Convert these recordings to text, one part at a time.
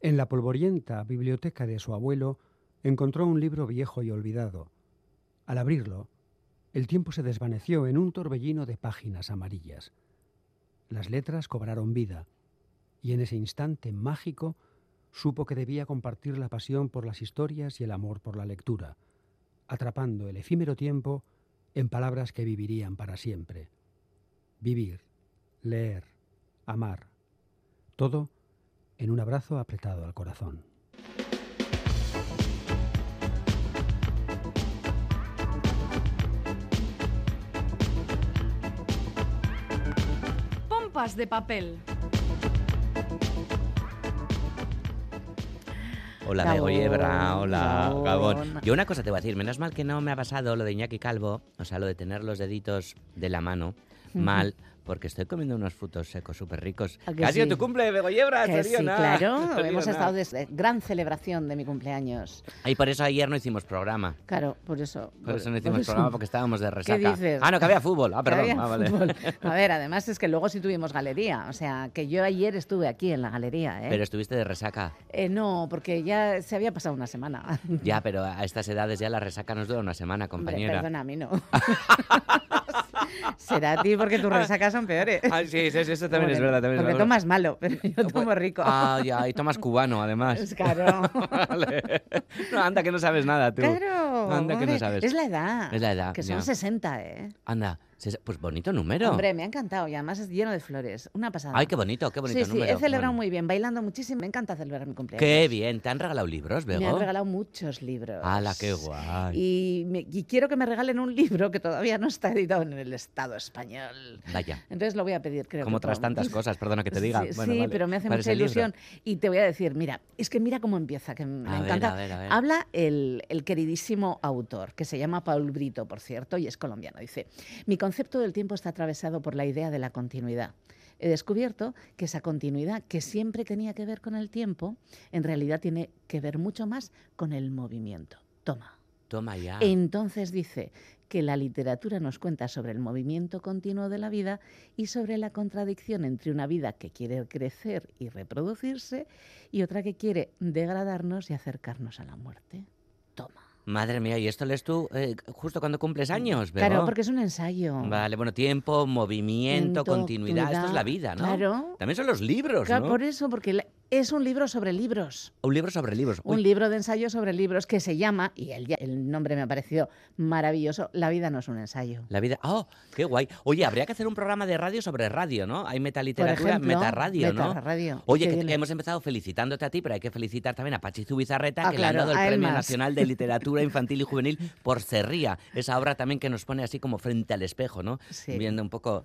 En la polvorienta biblioteca de su abuelo encontró un libro viejo y olvidado. Al abrirlo, el tiempo se desvaneció en un torbellino de páginas amarillas. Las letras cobraron vida, y en ese instante mágico supo que debía compartir la pasión por las historias y el amor por la lectura, atrapando el efímero tiempo en palabras que vivirían para siempre. Vivir, leer, amar, todo en un abrazo apretado al corazón. Pompas de papel. Hola, Gabón, hola, Gabón. Gabón. Yo una cosa te voy a decir, menos mal que no me ha pasado lo de Iñaki Calvo, o sea, lo de tener los deditos de la mano mal, porque estoy comiendo unos frutos secos súper ricos. ¿A que Que ha sido sí? tu cumple, Begoyebra, Que sí, Soriona. claro. Hemos estado de gran celebración de mi cumpleaños. Y por eso ayer no hicimos programa. Claro, por eso. Por eso no hicimos eso. programa, porque estábamos de resaca. dices? Ah, no, que había fútbol. Ah, perdón. Ah, vale. fútbol. A ver, además es que luego sí tuvimos galería. O sea, que yo ayer estuve aquí en la galería, ¿eh? Pero estuviste de resaca. Eh, no, porque ya se había pasado una semana. Ya, pero a estas edades ya la resaca nos dura una semana, Hombre, compañera. perdona, a mí no. Será a ti porque tus resacas son peores. Ah, sí, sí, sí, eso también es verdad. También es porque verdad. tomas malo, pero yo tomo rico. Ah, ya, y tomas cubano, además. Es claro. Vale. No, anda, que no sabes nada, tú. Claro. Anda, que no sabes. Es la edad. Es la edad, Que son ya. 60, ¿eh? Anda, pues bonito número. Hombre, me ha encantado y además es lleno de flores. Una pasada. Ay, qué bonito, qué bonito Sí, sí, número. he celebrado Bueno. muy bien, bailando muchísimo. Me encanta celebrar mi cumpleaños. Qué bien, ¿te han regalado libros, Bego? Me han regalado muchos libros. ¡Hala, qué guay! Y, me- y quiero que me regalen un libro que todavía no está editado en el Estado español. Vaya, Entonces lo voy a pedir, creo. como que otras tantas cosas, perdona que te diga. Sí, Bueno, sí, vale. pero me hace ¿Cuál mucha libro? ilusión. Y te voy a decir, mira, es que mira cómo empieza, que me A ver, encanta. a ver, a ver. Habla el, el queridísimo autor, que se llama Paul Brito, por cierto, y es colombiano. Dice, mi concepto del tiempo está atravesado por la idea de la continuidad. He descubierto que esa continuidad, que siempre tenía que ver con el tiempo, en realidad tiene que ver mucho más con el movimiento. Toma. Toma ya. Entonces dice que la literatura nos cuenta sobre el movimiento continuo de la vida y sobre la contradicción entre una vida que quiere crecer y reproducirse y otra que quiere degradarnos y acercarnos a la muerte. Toma. Madre mía, ¿y esto lees tú eh, justo cuando cumples años, Bego? Claro, porque es un ensayo. Vale, bueno, tiempo, movimiento, continuidad, esto es la vida, ¿no? Claro. También son los libros, Claro, ¿no? Por eso, porque la- es un libro sobre libros. Un libro sobre libros. Uy, Un libro de ensayo sobre libros que se llama, y el, el nombre me ha parecido maravilloso, La vida no es un ensayo. La vida. ¡Oh! ¡Qué guay! Oye, habría que hacer un programa de radio sobre radio, ¿no? Hay metaliteratura, metarradio, ¿no? metarradio. Oye, que hemos empezado felicitándote a ti, pero hay que felicitar también a Pachi Zubizarreta, Ah, que le han dado el Premio más. Nacional de Literatura Infantil y Juvenil por Serría. Esa obra también que nos pone así como frente al espejo, ¿no? Sí. Viendo un poco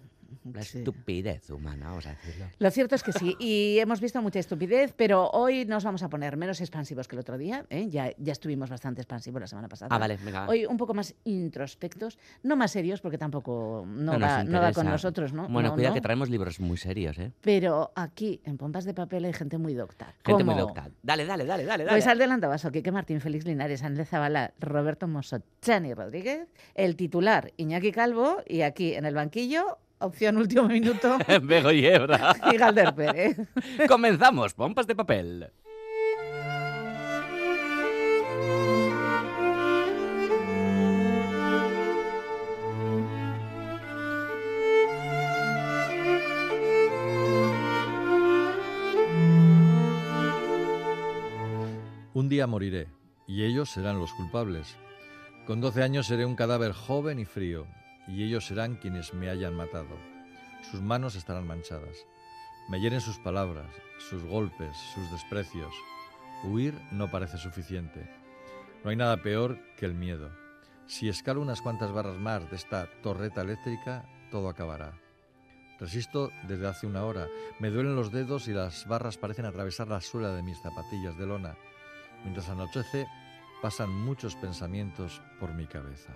la Sí. estupidez humana, vamos a decirlo. Lo cierto es que sí, y hemos visto mucha estupidez, pero hoy nos vamos a poner menos expansivos que el otro día. ¿eh? Ya, ya estuvimos bastante expansivos la semana pasada. Ah, vale, venga. Hoy un poco más introspectos, no más serios, porque tampoco no, va, no va con nosotros, ¿no? Bueno, No, cuidado que traemos libros muy serios, ¿eh? Pero aquí, en Pompas de Papel, hay gente muy docta. Gente muy docta. Dale, dale, dale, dale, dale. Pues adelanta Vaso, Quique Martín, Félix Linares, Andrés Zavala, Roberto Mosso, Chani Rodríguez, el titular Iñaki Calvo y aquí en el banquillo, opción último minuto, Bego y Hebra. y Galder Pérez. Comenzamos, pompas de papel. Un día moriré, y ellos serán los culpables. Con doce años seré un cadáver joven y frío, y ellos serán quienes me hayan matado. Sus manos estarán manchadas. Me hieren sus palabras, sus golpes, sus desprecios. Huir no parece suficiente. No hay nada peor que el miedo. Si escalo unas cuantas barras más de esta torreta eléctrica, todo acabará. Resisto desde hace una hora. Me duelen los dedos y las barras parecen atravesar la suela de mis zapatillas de lona. Mientras anochece, pasan muchos pensamientos por mi cabeza.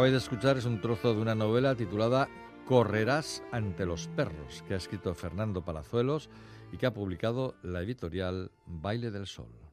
Acabáis de escuchar es un trozo de una novela titulada Correrás ante los perros, que ha escrito Fernando Palazuelos y que ha publicado la editorial Baile del Sol.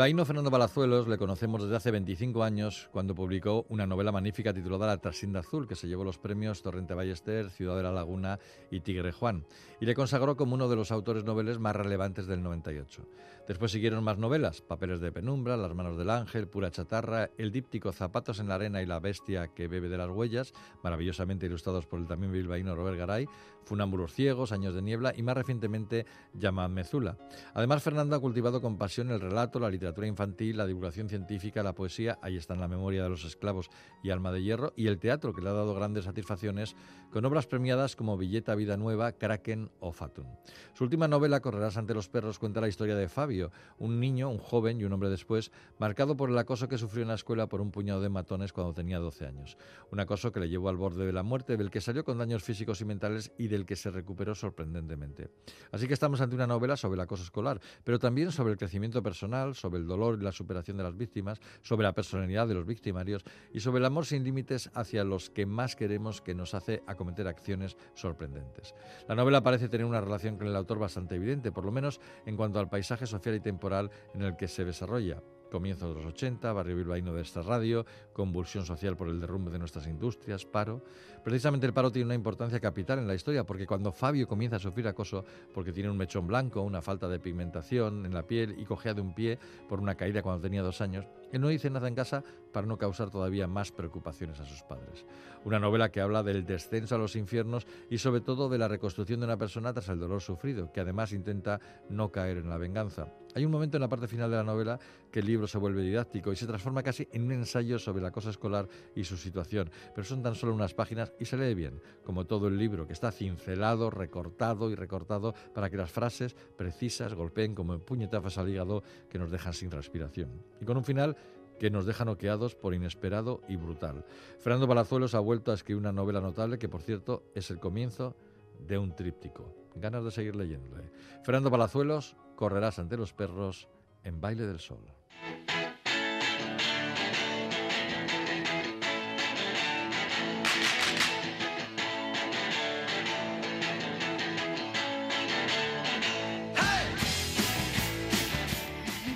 Bilbaíno Fernando Palazuelos le conocemos desde hace 25 años cuando publicó una novela magnífica titulada La Trasinda Azul, que se llevó los premios Torrente Ballester, Ciudad de la Laguna y Tigre Juan, y le consagró como uno de los autores noveles más relevantes del 98. Después siguieron más novelas, Papeles de Penumbra, Las manos del ángel, Pura chatarra, el díptico Zapatos en la arena y la bestia que bebe de las huellas, maravillosamente ilustrados por el también bilbaíno Robert Garay, Funámbulos ciegos, Años de niebla y más recientemente Llama Mezula. Además, Fernando ha cultivado con pasión el relato, la literatura infantil, la divulgación científica, la poesía, ahí está en la memoria de los esclavos y Alma de Hierro, y el teatro, que le ha dado grandes satisfacciones con obras premiadas como Villeta Vida Nueva, Kraken o Fatum. Su última novela, Correrás ante los perros, cuenta la historia de Fabio, un niño, un joven y un hombre después, marcado por el acoso que sufrió en la escuela por un puñado de matones cuando tenía 12 años. Un acoso que le llevó al borde de la muerte, del que salió con daños físicos y mentales y del que se recuperó sorprendentemente. Así que estamos ante una novela sobre el acoso escolar, pero también sobre el crecimiento personal, sobre el dolor y la superación de las víctimas, sobre la personalidad de los victimarios y sobre el amor sin límites hacia los que más queremos que nos hace acometer acciones sorprendentes. La novela parece tener una relación con el autor bastante evidente, por lo menos en cuanto al paisaje social y temporal en el que se desarrolla comienzo de los 80, barrio bilbaíno de esta radio, convulsión social por el derrumbe de nuestras industrias, paro. Precisamente el paro tiene una importancia capital en la historia porque cuando Fabio comienza a sufrir acoso porque tiene un mechón blanco, una falta de pigmentación en la piel y cojea de un pie por una caída cuando tenía dos años, él no dice nada en casa para no causar todavía más preocupaciones a sus padres. Una novela que habla del descenso a los infiernos y sobre todo de la reconstrucción de una persona tras el dolor sufrido, que además intenta no caer en la venganza. Hay un momento en la parte final de la novela que el libro se vuelve didáctico y se transforma casi en un ensayo sobre la cosa escolar y su situación, pero son tan solo unas páginas y se lee bien, como todo el libro, que está cincelado, recortado y recortado para que las frases precisas golpeen como puñetazos al hígado que nos dejan sin respiración. Y con un final que nos deja noqueados por inesperado y brutal. Fernando Palazuelos ha vuelto a escribir una novela notable que, por cierto, es el comienzo de un tríptico. Ganas de seguir leyéndole. Fernando Palazuelos, Correrás ante los perros en Baile del Sol.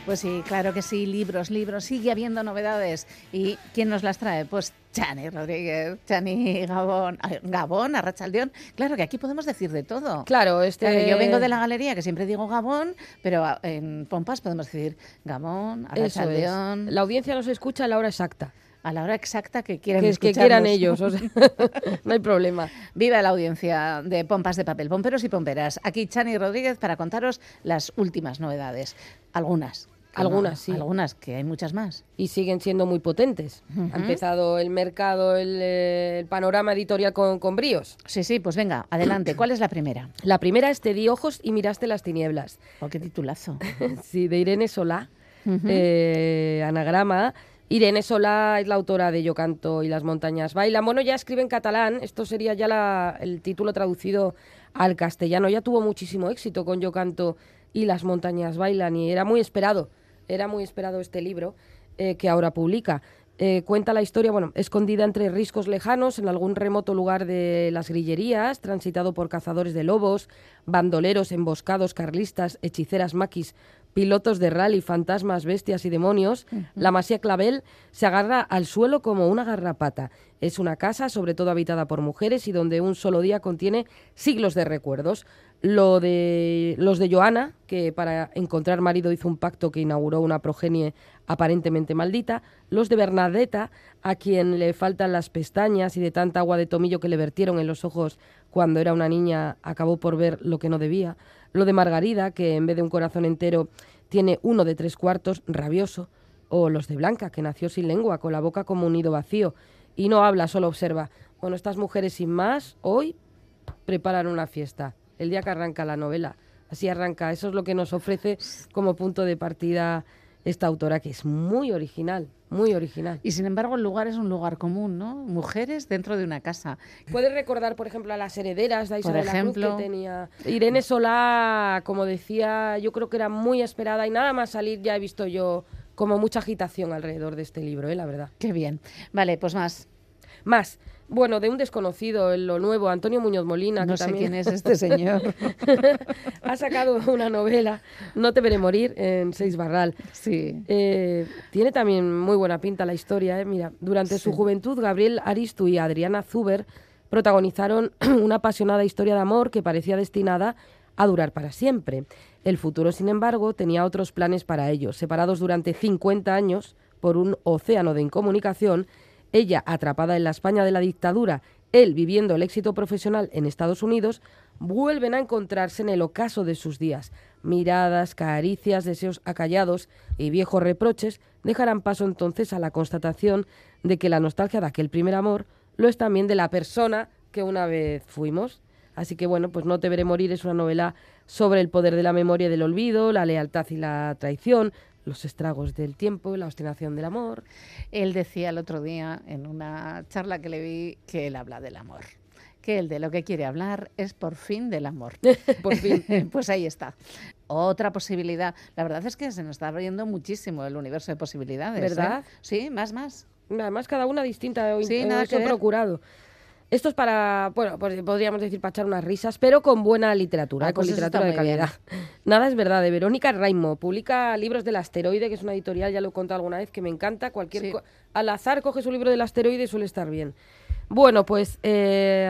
Pues sí, claro que sí, libros, libros, sigue habiendo novedades. ¿Y quién nos las trae? Pues Chani Rodríguez, Chani Gabón, Gabón, Arrachaldeón. Claro que aquí podemos decir de todo. Claro, este... yo vengo de la galería, que siempre digo Gabón, pero en Pompas podemos decir Gabón, Arrachaldeón. La audiencia nos escucha a la hora exacta a la hora exacta que quieran que, que quieran ellos, no hay problema. Viva la audiencia de Pompas de Papel, Pomperos y Pomperas. Aquí Chani Rodríguez para contaros las últimas novedades, algunas algunas, sí. Algunas, que hay muchas más. Y siguen siendo muy potentes. Ha empezado el mercado, eh, el, panorama editorial con, con, bríos. Sí, sí, pues venga, adelante. ¿Cuál es la primera? La primera es Te di ojos y miraste las tinieblas. Oh, qué titulazo. sí, de Irene Solá. Eh, anagrama. Irene Solá es la autora de Yo canto y las montañas bailan. Bueno, ya escribe en catalán. Esto sería ya el título traducido al castellano. Ya tuvo muchísimo éxito con Yo canto y las montañas bailan y era muy esperado era muy esperado este libro eh, que ahora publica. Eh, cuenta la historia, bueno, escondida entre riscos lejanos en algún remoto lugar de las grillerías, transitado por cazadores de lobos, bandoleros, emboscados, carlistas, hechiceras maquis, pilotos de rally, fantasmas, bestias y demonios, la Masía Clavel se agarra al suelo como una garrapata. Es una casa, sobre todo habitada por mujeres, y donde un solo día contiene siglos de recuerdos. Lo de los de Joana, que para encontrar marido hizo un pacto que inauguró una progenie aparentemente maldita. Los de Bernadetta, a quien le faltan las pestañas y de tanta agua de tomillo que le vertieron en los ojos cuando era una niña acabó por ver lo que no debía. Lo de Margarida, que en vez de un corazón entero tiene uno de tres cuartos, rabioso. O los de Blanca, que nació sin lengua, con la boca como un nido vacío. Y no habla, solo observa. Bueno, estas mujeres sin más, hoy preparan una fiesta el día que arranca la novela. Así arranca, eso es lo que nos ofrece como punto de partida esta autora, que es muy original, muy original. Y sin embargo el lugar es un lugar común, ¿no? Mujeres dentro de una casa. Puedes recordar, por ejemplo, a las herederas de Isabel por ejemplo, que tenía... Irene Solá, como decía, yo creo que era muy esperada y nada más salir ya he visto yo como mucha agitación alrededor de este libro, ¿eh? la verdad. Qué bien. Vale, pues más. Más. Bueno, de un desconocido, en lo nuevo, Antonio Muñoz Molina. No que sé también quién es este señor. ha sacado una novela, No te veré morir, en Seis Barral. Sí. Eh, tiene también muy buena pinta la historia. ¿eh? Mira, durante su juventud, Gabriel Aristu y Adriana Zuber protagonizaron una apasionada historia de amor que parecía destinada a durar para siempre. El futuro, sin embargo, tenía otros planes para ellos. Separados durante 50 años por un océano de incomunicación, ella atrapada en la España de la dictadura, él viviendo el éxito profesional en Estados Unidos, vuelven a encontrarse en el ocaso de sus días. Miradas, caricias, deseos acallados y viejos reproches dejarán paso entonces a la constatación de que la nostalgia de aquel primer amor lo es también de la persona que una vez fuimos. Así que bueno, pues No te veré morir es una novela sobre el poder de la memoria y del olvido, la lealtad y la traición, los estragos del tiempo, la obstinación del amor. Él decía el otro día en una charla que le vi que él habla del amor. Que él de lo que quiere hablar es por fin del amor. Por fin. pues ahí está. Otra posibilidad. La verdad es que se nos está abriendo muchísimo el universo de posibilidades. ¿eh? ¿Verdad? Sí, más, más. Además, cada una distinta, o Sí, o nada que he ver. procurado. Esto es para, bueno, pues podríamos decir para echar unas risas, pero con buena literatura, Ah, ¿eh? con pues literatura de bien. calidad. Nada es verdad, de Verónica Raimo. Publica libros del asteroide, que es una editorial, ya lo he contado alguna vez, que me encanta. Cualquier Sí. Al azar coges un libro del asteroide y suele estar bien. Bueno, pues eh,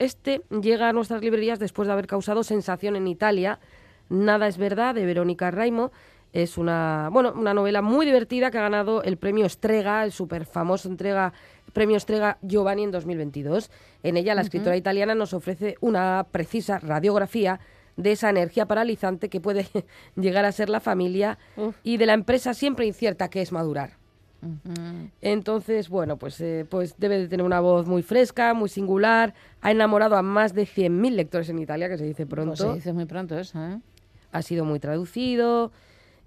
este llega a nuestras librerías después de haber causado sensación en Italia. Nada es verdad, de Verónica Raimo. Es una, bueno, una novela muy divertida que ha ganado el premio Strega, el súper famoso entrega, premio Strega Giovanni en 2022. En ella, la escritora italiana nos ofrece una precisa radiografía de esa energía paralizante que puede llegar a ser la familia y de la empresa siempre incierta que es madurar. Entonces, bueno, pues, eh, pues debe de tener una voz muy fresca, muy singular. Ha enamorado a más de 100.000 lectores en Italia, que se dice Pues pronto. se dice muy pronto eso, ¿eh? Ha sido muy traducido.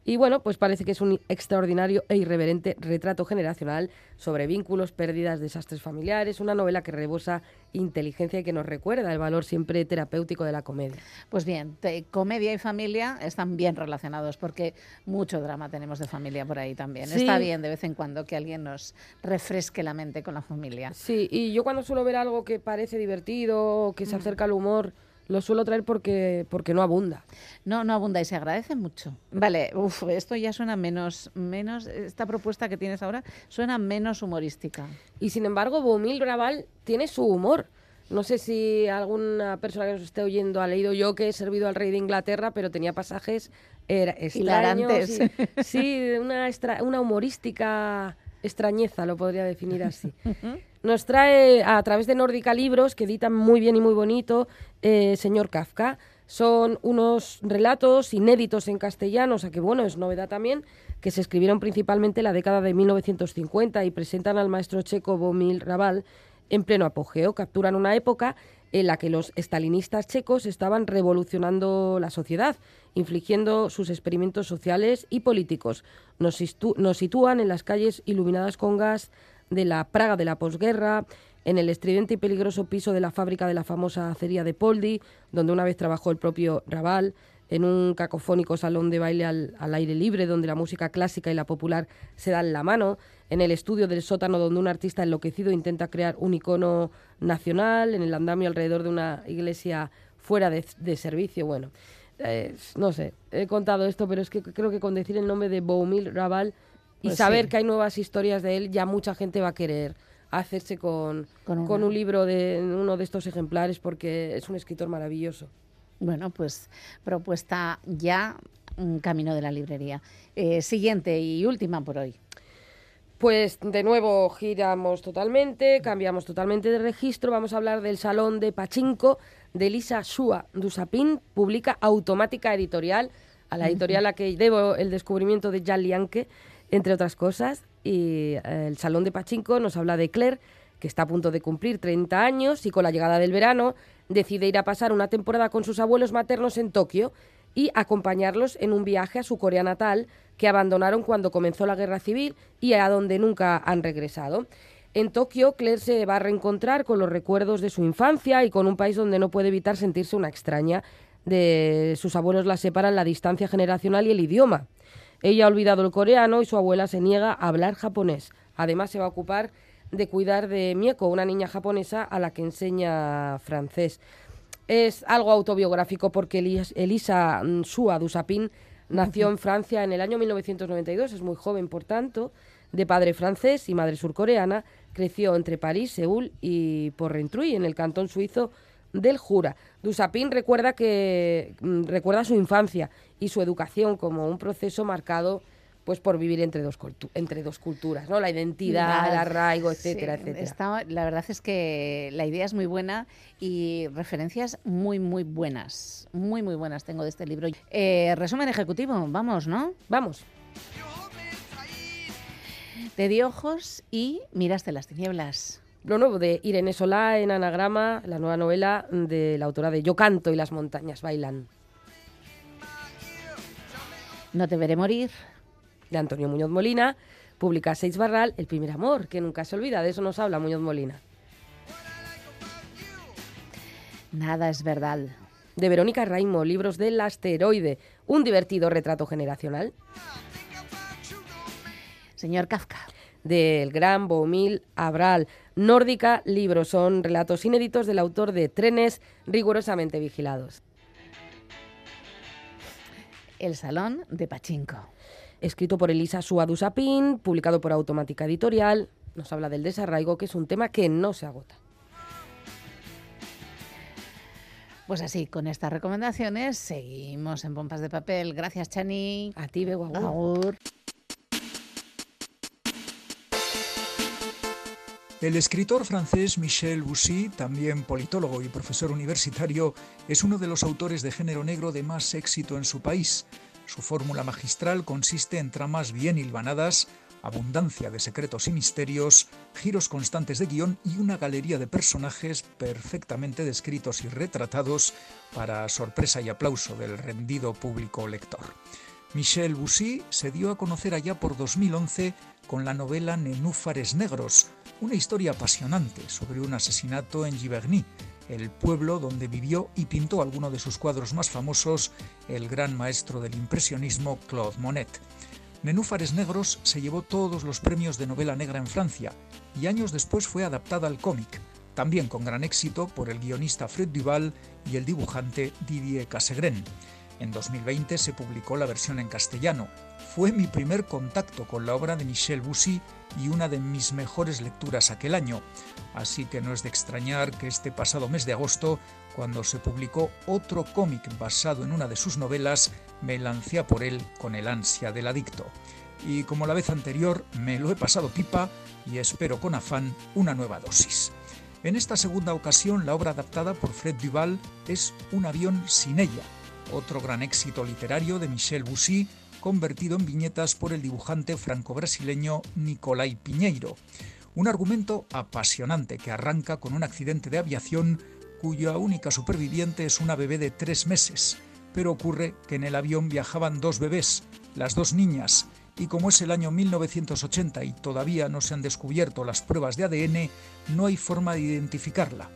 Y bueno, pues parece que es un extraordinario e irreverente retrato generacional sobre vínculos, pérdidas, desastres familiares. Una novela que rebosa inteligencia y que nos recuerda el valor siempre terapéutico de la comedia. Pues bien, te- comedia y familia están bien relacionados porque mucho drama tenemos de familia por ahí también. Sí. Está bien de vez en cuando que alguien nos refresque la mente con la familia. Sí, y yo cuando suelo ver algo que parece divertido, que se acerca al humor, lo suelo traer porque, porque no abunda. No, no abunda y se agradece mucho. Vale, uf, esto ya suena menos, menos, esta propuesta que tienes ahora suena menos humorística. Y sin embargo, Boumil Raval tiene su humor. No sé si alguna persona que nos esté oyendo ha leído yo que he servido al rey de Inglaterra, pero tenía pasajes era, extraños. Y- sí, una, extra- una humorística extrañeza, lo podría definir así. Nos trae a través de Nórdica Libros, que editan muy bien y muy bonito, eh, señor Kafka. Son unos relatos inéditos en castellano, o sea que bueno, es novedad también, que se escribieron principalmente en la década de 1950 y presentan al maestro checo Bomil Raval en pleno apogeo. Capturan una época en la que los estalinistas checos estaban revolucionando la sociedad, infligiendo sus experimentos sociales y políticos. Nos, nos sitúan en las calles iluminadas con gas de la Praga de la posguerra, en el estridente y peligroso piso de la fábrica de la famosa acería de Poldi, donde una vez trabajó el propio Raval, en un cacofónico salón de baile al, aire libre, donde la música clásica y la popular se dan la mano, en el estudio del sótano, donde un artista enloquecido intenta crear un icono nacional, en el andamio alrededor de una iglesia fuera de, de servicio. Bueno, eh, no sé, he contado esto, pero es que creo que con decir el nombre de Boumil Raval y Pues saber sí. que hay nuevas historias de él, ya mucha gente va a querer hacerse con, Con un libro de uno de estos ejemplares porque es un escritor maravilloso. Bueno, pues propuesta ya, un camino de la librería. Eh, siguiente y última por hoy. Pues de nuevo giramos totalmente, cambiamos totalmente de registro. Vamos a hablar del Salón de Pachinko de Lisa Shua Dusapin, publica Automática Editorial, a la editorial a la que debo el descubrimiento de Jan Lianke, entre otras cosas. Y eh, el Salón de Pachinko nos habla de Claire, que está a punto de cumplir 30 años y con la llegada del verano decide ir a pasar una temporada con sus abuelos maternos en Tokio y acompañarlos en un viaje a su Corea natal que abandonaron cuando comenzó la guerra civil y a donde nunca han regresado. En Tokio, Claire se va a reencontrar con los recuerdos de su infancia y con un país donde no puede evitar sentirse una extraña. De sus abuelos la separan la distancia generacional y el idioma. Ella ha olvidado el coreano y su abuela se niega a hablar japonés. Además, se va a ocupar de cuidar de Mieko, una niña japonesa a la que enseña francés. Es algo autobiográfico porque Elisa Sua Dusapin nació en Francia en el año 1992, es muy joven por tanto, de padre francés y madre surcoreana, creció entre París, Seúl y Porrentruy, en el cantón suizo del Jura. Dusapin recuerda que mm, recuerda su infancia y su educación como un proceso marcado pues por vivir entre dos, entre dos culturas, ¿no? La identidad, el arraigo, etcétera, etcétera. la verdad es que la idea es muy buena y referencias muy, muy buenas. Muy, muy buenas tengo de este libro. Eh, resumen ejecutivo, vamos, ¿no? Vamos. Te di ojos y miraste las tinieblas. Lo nuevo de Irene Solá en Anagrama, la nueva novela de la autora de Yo canto y las montañas bailan. No te veré morir de Antonio Muñoz Molina, publica Seis Barral, El primer amor, que nunca se olvida, de eso nos habla Muñoz Molina. Nada es verdad. De Verónica Raimo, Libros del asteroide, un divertido retrato generacional. Señor Kafka. Del gran Bomil Abral. Nórdica, libros son relatos inéditos del autor de Trenes rigurosamente vigilados. El Salón de Pachinko escrito por Elisa Suadusapin, publicado por Automática Editorial. Nos habla del desarraigo, que es un tema que no se agota. Pues así, con estas recomendaciones seguimos en Pompas de Papel. Gracias, Chani. A ti, Bego. El escritor francés Michel Boussy, también politólogo y profesor universitario, es uno de los autores de género negro de más éxito en su país. Su fórmula magistral consiste en tramas bien hilvanadas, abundancia de secretos y misterios, giros constantes de guion y una galería de personajes perfectamente descritos y retratados para sorpresa y aplauso del rendido público lector. Michel Boussy se dio a conocer allá por 2011 con la novela Nenúfares Negros, una historia apasionante sobre un asesinato en Giverny, el pueblo donde vivió y pintó alguno de sus cuadros más famosos el gran maestro del impresionismo Claude Monet. Nenúfares Negros se llevó todos los premios de novela negra en Francia y años después fue adaptada al cómic, también con gran éxito por el guionista Fred Duval y el dibujante Didier Casegren. En 2020 se publicó la versión en castellano. Fue mi primer contacto con la obra de Michel Boussy y una de mis mejores lecturas aquel año, así que no es de extrañar que este pasado mes de agosto, cuando se publicó otro cómic basado en una de sus novelas, me lancé por él con el ansia del adicto. Y como la vez anterior, me lo he pasado pipa y espero con afán una nueva dosis. En esta segunda ocasión, la obra adaptada por Fred Duval es Un avión sin ella, otro gran éxito literario de Michel Boussy, convertido en viñetas por el dibujante franco-brasileño Nicolai Piñeiro. Un argumento apasionante que arranca con un accidente de aviación cuya única superviviente es una bebé de tres meses. Pero ocurre que en el avión viajaban dos bebés, las dos niñas, y como es el año 1980 y todavía no se han descubierto las pruebas de ADN, no hay forma de identificarla.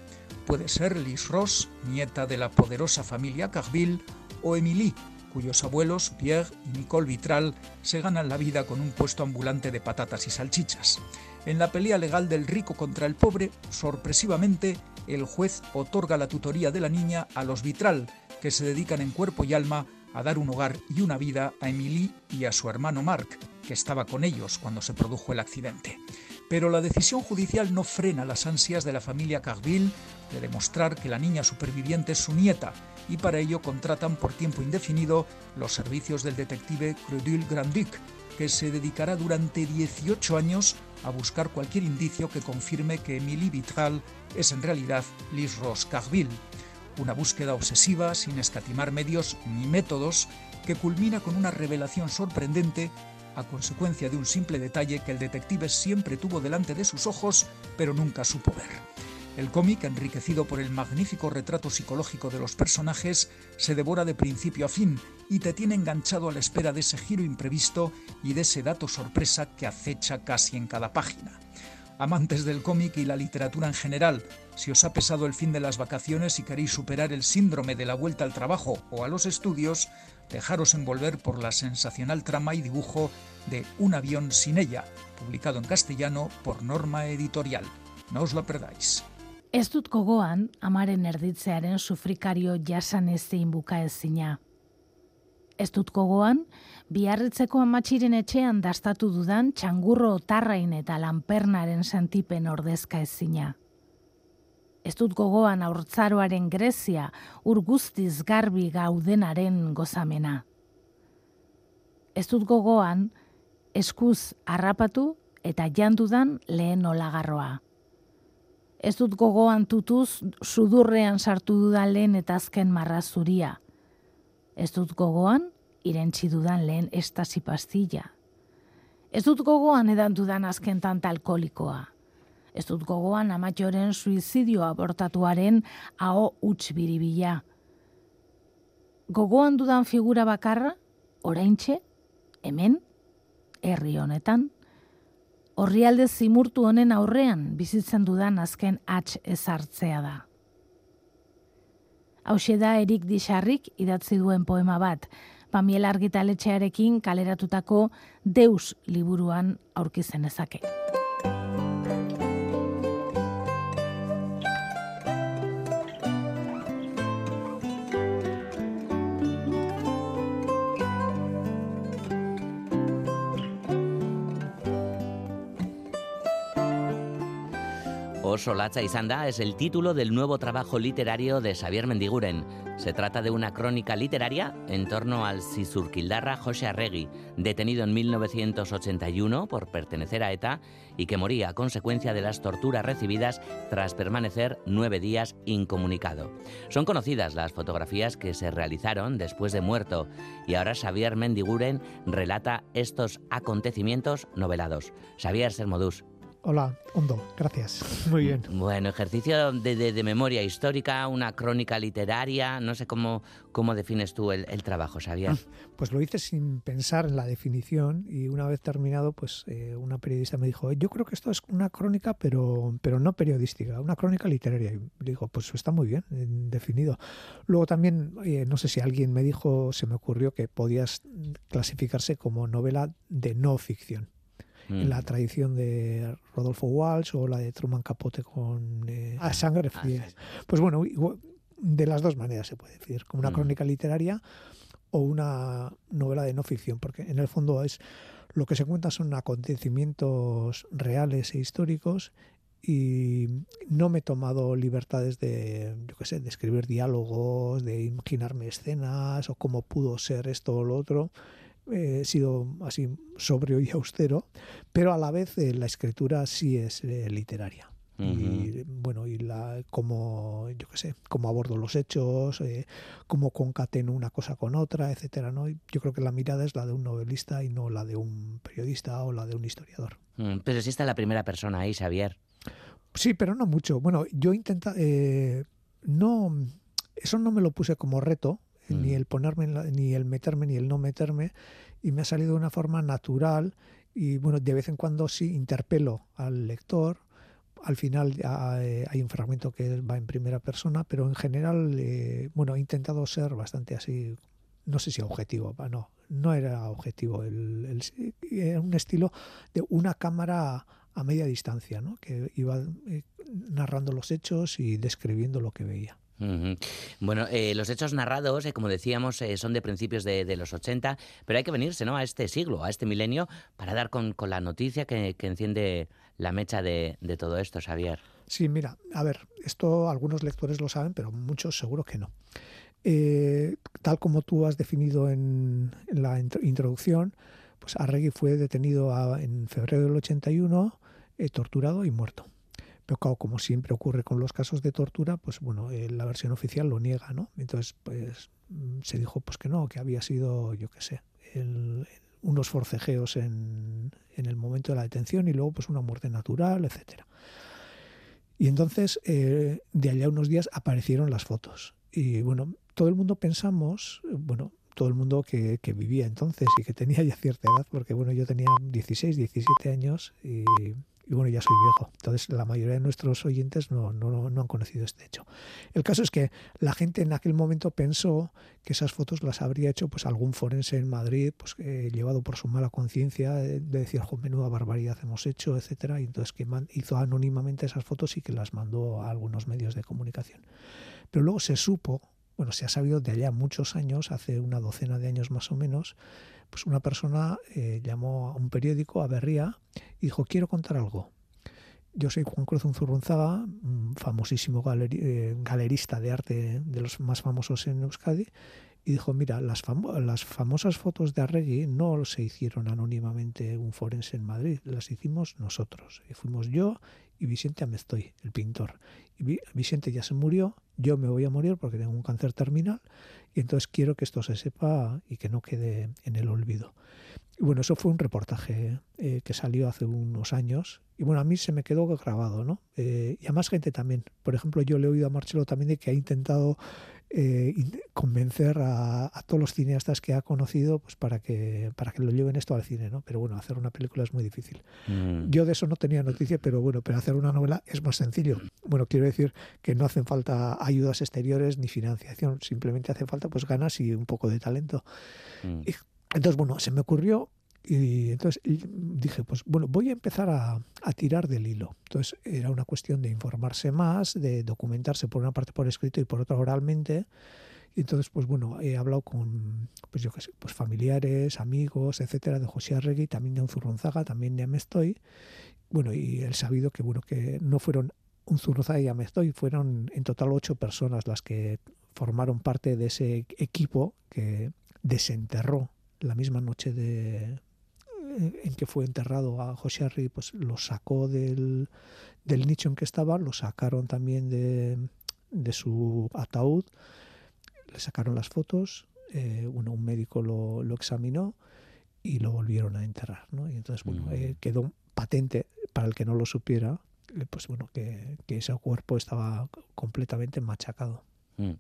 Puede ser Liz Ross, nieta de la poderosa familia Carville, o Émilie, cuyos abuelos, Pierre y Nicole Vitral, se ganan la vida con un puesto ambulante de patatas y salchichas. En la pelea legal del rico contra el pobre, sorpresivamente, el juez otorga la tutoría de la niña a los Vitral, que se dedican en cuerpo y alma a dar un hogar y una vida a Emily y a su hermano Mark, que estaba con ellos cuando se produjo el accidente. Pero la decisión judicial no frena las ansias de la familia Carville de demostrar que la niña superviviente es su nieta y para ello contratan por tiempo indefinido los servicios del detective Crudil Granduc, que se dedicará durante 18 años a buscar cualquier indicio que confirme que Emily Vitral es en realidad Liz Ross Carville. Una búsqueda obsesiva, sin escatimar medios ni métodos, que culmina con una revelación sorprendente a consecuencia de un simple detalle que el detective siempre tuvo delante de sus ojos, pero nunca supo ver. El cómic, enriquecido por el magnífico retrato psicológico de los personajes, se devora de principio a fin y te tiene enganchado a la espera de ese giro imprevisto y de ese dato sorpresa que acecha casi en cada página. Amantes del cómic y la literatura en general, Si os ha pesado el fin de las vacaciones y queréis superar el síndrome de la vuelta al trabajo o a los estudios, dejaros envolver por la sensacional trama y dibujo de Un avión sin ella, publicado en castellano por Norma Editorial. No os lo perdáis. Ez dut gogoan, amaren erditzearen sufrikario jasan ezin buka ezina. Ez dut gogoan, biarritzeko amatxiren etxean dastatu dudan txangurro otarrain eta lanpernaren sentipen ordezka ezina. Ez dut gogoan aurtzaroaren Grezia ur guztiz garbi gaudenaren gozamena. Ez dut gogoan, eskuz harrapatu eta jandudan lehen olagarroa. Ez dut gogoan tutuz sudurrean sartu dudan lehen eta azken marra zuria. Ez dut gogoan irentzi dudan lehen estasi pastilla. Ez dut gogoan edan dudan azken tanta alkolikoa. Ez dut gogoan amatxoren suizidio abortatuaren aho utz biribila. Gogoan dudan figura bakarra, oraintxe, hemen, herri honetan, Horrialde zimurtu honen aurrean bizitzen dudan azken atx ezartzea da. Hauxe da Erik Dixarrik idatzi duen poema bat, Pamiel argitaletxearekin kaleratutako Deus liburuan aurkizen ezake. Solatza Isanda es el título del nuevo trabajo literario de Xavier Mendiguren. Se trata de una crónica literaria en torno al Sisurquildarra José Arregui, detenido en 1981 por pertenecer a ETA y que moría a consecuencia de las torturas recibidas tras permanecer nueve días incomunicado. Son conocidas las fotografías que se realizaron después de muerto y ahora Xavier Mendiguren relata estos acontecimientos novelados. Xavier Sermodús, Hola, Hondo, gracias. Muy bien. Bueno, ejercicio de, memoria histórica, una crónica literaria, no sé cómo, cómo defines tú el, trabajo, Xavier. Pues lo hice sin pensar en la definición y una vez terminado, pues eh, una periodista me dijo, yo creo que esto es una crónica, pero, pero no periodística, una crónica literaria. Y digo, pues está muy bien definido. Luego también, eh, no sé si alguien me dijo, se me ocurrió que podías clasificarse como novela de no ficción en la mm. tradición de Rodolfo Walsh o la de Truman Capote con eh, A Sangre ah, Fría. Pues bueno, de las dos maneras se puede decir, como una mm. crónica literaria o una novela de no ficción, porque en el fondo es lo que se cuenta son acontecimientos reales e históricos y no me he tomado libertades de, yo qué sé, de escribir diálogos, de imaginarme escenas o cómo pudo ser esto o lo otro he sido así sobrio y austero, pero a la vez eh, la escritura sí es eh, literaria. Y bueno, y la como yo qué sé, cómo abordo los hechos, eh, cómo concateno una cosa con otra, etcétera, ¿no? yo creo que la mirada es la de un novelista y no la de un periodista o la de un historiador. Mm, pero sí está la primera persona ahí, Xavier. Sí, pero no mucho. Bueno, yo intento no eso no me lo puse como reto, ni mm. el ponerme, ni el meterme, ni el no meterme, y me ha salido de una forma natural y bueno, de vez en cuando sí interpelo al lector. Al final eh, hay un fragmento que va en primera persona, pero en general, eh, bueno, he intentado ser bastante así, no sé si objetivo, no, no era objetivo, el, era un estilo de una cámara a media distancia, ¿no? que iba eh, narrando los hechos y describiendo lo que veía. Bueno, eh, los hechos narrados, eh, como decíamos, eh, son de principios de, los 80, pero hay que venirse ¿no? a este siglo, a este milenio, para dar con, la noticia que, enciende la mecha de, todo esto, Xavier. Sí, mira, a ver, esto algunos lectores lo saben, pero muchos seguro que no. tal como tú has definido en, la introducción, pues Arregui fue detenido en febrero del 81, torturado y muerto. Pero como siempre ocurre con los casos de tortura, pues bueno, eh, la versión oficial lo niega, ¿no? Entonces, pues mm, se dijo pues que no, que había sido, yo qué sé, unos forcejeos en, el momento de la detención y luego pues una muerte natural, etcétera. Y entonces, eh, de allá unos días aparecieron las fotos. Y bueno, todo el mundo pensamos, bueno, todo el mundo que, que, vivía entonces y que tenía ya cierta edad, porque bueno, yo tenía 16, 17 años y y bueno, ya soy viejo. Entonces la mayoría de nuestros oyentes no, no, no han conocido este hecho. El caso es que la gente en aquel momento pensó que esas fotos las habría hecho pues algún forense en Madrid, pues eh, llevado por su mala conciencia de, decir, jo, menuda barbaridad hemos hecho, etcétera, y entonces que hizo anónimamente esas fotos y que las mandó a algunos medios de comunicación. Pero luego se supo, bueno, se ha sabido de allá muchos años, hace una docena de años más o menos, pues una persona eh, llamó a un periódico, a Berría, y dijo, quiero contar algo. Yo soy Juan Cruz Unzurrunzaga, un famosísimo eh, galerista de arte de los más famosos en Euskadi, y dijo, mira, las, las famosas fotos de Arregui no se hicieron anónimamente un forense en Madrid, las hicimos nosotros. Y fuimos yo y Vicente Amestoy, el pintor. Y Vicente ya se murió, yo me voy a morir porque tengo un cáncer terminal y entonces quiero que esto se sepa y que no quede en el olvido. Y bueno, eso fue un reportaje eh, que salió hace unos años y bueno, a mí se me quedó grabado, ¿no? Eh, y a más gente también. Por ejemplo, yo le he oído a Marcelo también de que ha intentado eh, convencer a, todos los cineastas que ha conocido pues para que para que lo lleven esto al cine no pero bueno hacer una película es muy difícil mm. yo de eso no tenía noticia pero bueno pero hacer una novela es más sencillo bueno quiero decir que no hacen falta ayudas exteriores ni financiación simplemente hace falta pues ganas y un poco de talento mm. entonces bueno se me ocurrió y entonces dije, pues bueno, voy a empezar a, tirar del hilo. Entonces era una cuestión de informarse más, de documentarse por una parte por escrito y por otra oralmente. Y entonces, pues bueno, he hablado con, pues yo qué sé, pues familiares, amigos, etcétera, de José Arregui, también de Unzurronzaga, también de Amestoy. Bueno, y he sabido que, bueno, que no fueron Unzurronzaga y Amestoy, fueron en total ocho personas las que formaron parte de ese equipo que desenterró la misma noche de, en que fue enterrado a José Arri, pues lo sacó del, del, nicho en que estaba, lo sacaron también de, de su ataúd, le sacaron las fotos, eh, bueno, un médico lo, lo, examinó y lo volvieron a enterrar, ¿no? Y entonces, bueno, mm. eh, quedó patente para el que no lo supiera, eh, pues bueno, que, que ese cuerpo estaba completamente machacado. Mm.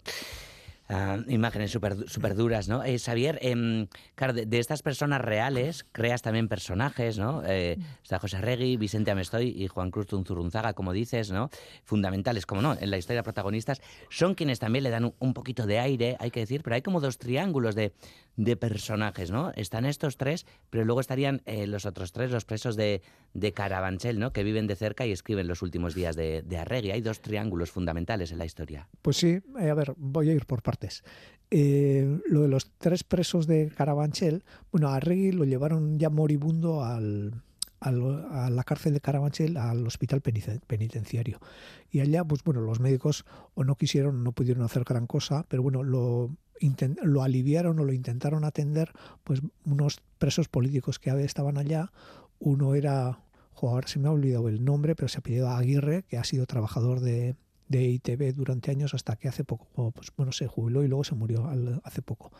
Ah, imágenes súper super duras, ¿no? Eh, Xavier, em, claro, de, estas personas reales creas también personajes, ¿no? Eh, mm. está José Regui, Vicente Amestoy y Juan Cruz Tunzurunzaga, como dices, ¿no? Fundamentales, como no, en la historia protagonistas, son quienes también le dan un, poquito de aire, hay que decir, pero hay como dos triángulos de, de personajes, ¿no? Están estos tres, pero luego estarían eh, los otros tres, los presos de, de Carabanchel, ¿no? Que viven de cerca y escriben los últimos días de, de Arregui. Hay dos triángulos fundamentales en la historia. Pues sí, a ver, voy a ir por partes. Eh, lo de los tres presos de Carabanchel, bueno, a Regui lo llevaron ya moribundo al, a la cárcel de Carabanchel, al hospital penitenciario. Y allá, pues bueno, los médicos o no quisieron, no pudieron hacer gran cosa, pero bueno, lo, lo aliviaron o lo intentaron atender, pues unos presos políticos que estaban allá. Uno era, ahora se me ha olvidado el nombre, pero se apellidaba Aguirre, que ha sido trabajador de, de ITV durante años hasta que hace poco, pues bueno, se jubiló y luego se murió hace poco.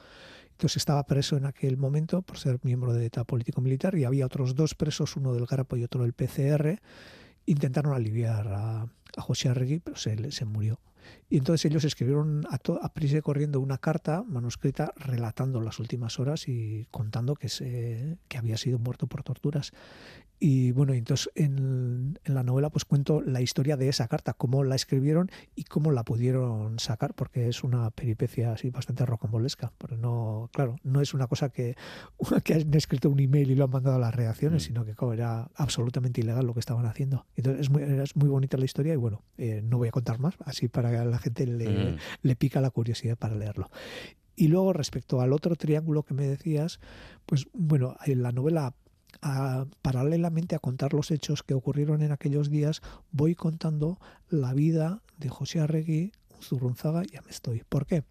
Entonces estaba preso en aquel momento por ser miembro de ETA político-militar y había otros dos presos, uno del Garapo y otro del PCR. Intentaron aliviar a, José Arregui, pero se, se murió. Y entonces ellos escribieron a, a prisa y corriendo una carta manuscrita relatando las últimas horas y contando que, se, que había sido muerto por torturas. Y bueno, entonces en, en, la novela pues cuento la historia de esa carta, cómo la escribieron y cómo la pudieron sacar, porque es una peripecia así bastante rocambolesca. Pero no, claro, no es una cosa que, que han escrito un email y lo han mandado a las reacciones, mm. sino que era absolutamente ilegal lo que estaban haciendo. Entonces es muy, es muy bonita la historia y bueno, eh, no voy a contar más, así para que a la gente le, mm. le pica la curiosidad para leerlo. Y luego respecto al otro triángulo que me decías, pues bueno, en la novela paralelamente a contar los hechos que ocurrieron en aquellos días, voy contando la vida de José Arregui, Zurrunzaga y Amestoy. ¿Por qué?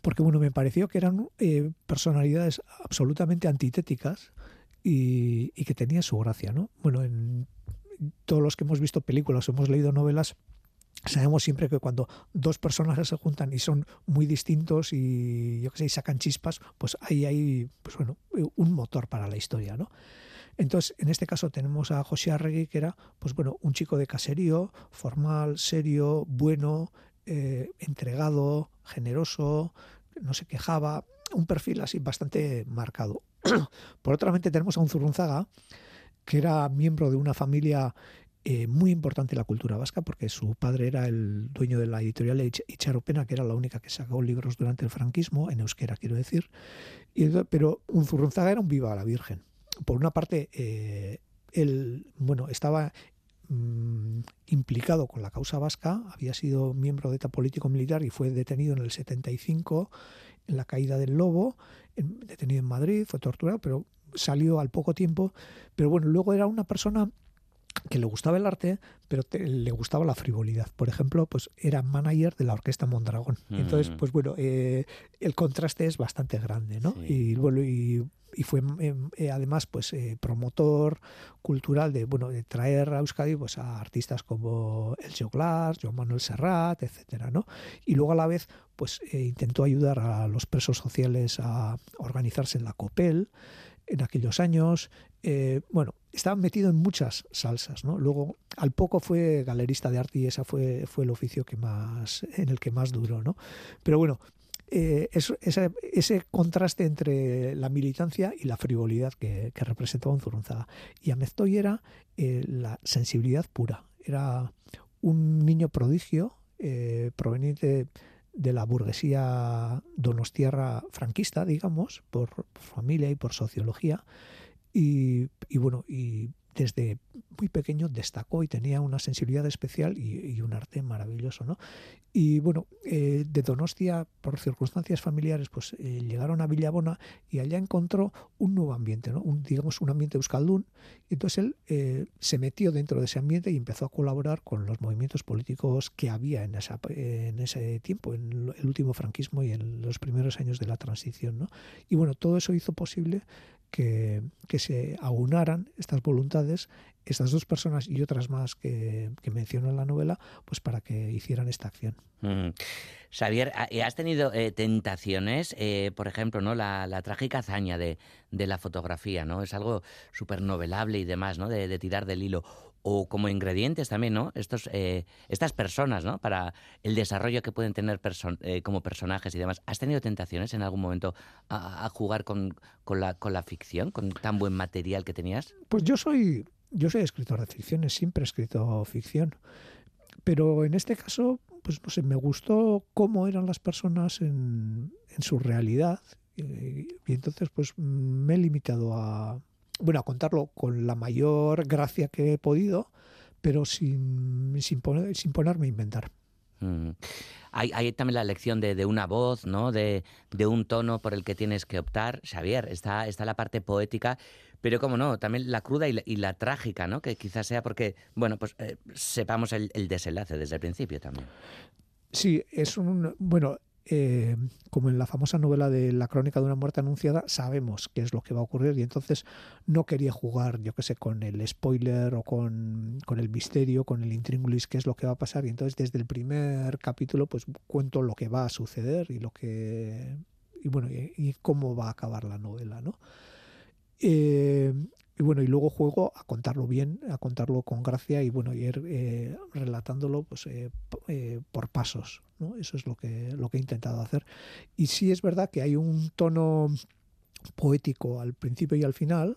Porque bueno, me pareció que eran eh, personalidades absolutamente antitéticas y, que tenían su gracia, ¿no? Bueno, en todos los que hemos visto películas o hemos leído novelas, sabemos siempre que cuando dos personajes se juntan y son muy distintos y yo que sé, sacan chispas, pues ahí hay pues bueno, un motor para la historia, ¿no? Entonces, en este caso tenemos a José Arregui, que era pues bueno, un chico de caserío, formal, serio, bueno, eh, entregado, generoso, no se quejaba, un perfil así bastante marcado. Por otra parte tenemos a un Zurunzaga, que era miembro de una familia eh, muy importante en la cultura vasca, porque su padre era el dueño de la editorial Icharopena, que era la única que sacó libros durante el franquismo, en euskera quiero decir. Y, pero Unzurrunzaga era un viva la Virgen. Por una parte, eh, él bueno, estaba mm, implicado con la causa vasca, había sido miembro de ETA político militar y fue detenido en el 75 en la caída del Lobo, detenido en Madrid, fue torturado, pero salió al poco tiempo. Pero bueno, luego era una persona que le gustaba el arte, pero le gustaba la frivolidad. Por ejemplo, pues era manager de la orquesta Mondragón. Entonces, mm. pues bueno, eh, el contraste es bastante grande, ¿no? Y bueno, y, fue em, eh, además pues eh, promotor cultural de bueno de traer a Euskadi pues a artistas como el Glass, Joan Manuel Serrat, etcétera, ¿no? Y luego a la vez pues intentó ayudar a los presos sociales a organizarse en la COPEL en aquellos años. Eh, bueno, estaba metido en muchas salsas, ¿no? Luego, al poco fue galerista de arte y ese fue, fue el oficio que más, en el que más duró, ¿no? Pero bueno, eh, ese, ese, contraste entre la militancia y la frivolidad que, que representaba un Zurunzaga. Y Ameztoy era eh, la sensibilidad pura. Era un niño prodigio proveniente de la burguesía donostiarra franquista, digamos, por, familia y por sociología. Y, y, bueno, y desde muy pequeño destacó y tenía una sensibilidad especial y, un arte maravilloso, ¿no? Y bueno, eh, de Donostia, por circunstancias familiares, pues eh, llegaron a Villabona y allá encontró un nuevo ambiente, ¿no? Digamos, un ambiente euskaldún. Y entonces él eh, se metió dentro de ese ambiente y empezó a colaborar con los movimientos políticos que había en, en ese tiempo, en el último franquismo y en los primeros años de la transición, ¿no? Y bueno, todo eso hizo posible que, se aunaran estas voluntades, estas dos personas y otras más que, que menciono en la novela, pues para que hicieran esta acción. Mm. Xavier, ¿has tenido eh, tentaciones? Eh, por ejemplo, ¿no? La, trágica hazaña de, la fotografía, ¿no? Es algo súper novelable y demás, ¿no? De, de, tirar del hilo o como ingredientes también, ¿no? Estos, eh, estas personas, ¿no? Para el desarrollo que pueden tener eh, como personajes y demás. ¿Has tenido tentaciones en algún momento a, jugar con, con, la, con la ficción, con tan buen material que tenías? Pues yo soy, yo soy escritor de ficciones, siempre he escrito ficción. Pero en este caso, pues no sé, me gustó cómo eran las personas en, en su realidad. y entonces, pues me he limitado a, bueno, a contarlo con la mayor gracia que he podido, pero sin, sin, sin ponerme a inventar. Mm. Hay, también la elección de, una voz, ¿no? De, un tono por el que tienes que optar. Xavier, está, está la parte poética, pero como no, también la cruda y la, trágica, ¿no? Que quizás sea porque, bueno, pues eh, sepamos el, el, desenlace desde el principio también. Sí, es un. Bueno, eh, como en la famosa novela de La crónica de una muerte anunciada, sabemos qué es lo que va a ocurrir y entonces no quería jugar, yo qué sé, con el spoiler o con, el misterio, con el intríngulis, qué es lo que va a pasar y entonces desde el primer capítulo pues cuento lo que va a suceder y lo que y bueno y, cómo va a acabar la novela, ¿no? Eh, y bueno, y luego juego a contarlo bien, a contarlo con gracia y bueno, ir eh, relatándolo pues, eh, eh, por pasos. ¿no? Eso es lo que, lo que he intentado hacer. Y sí es verdad que hay un tono poético al principio y al final.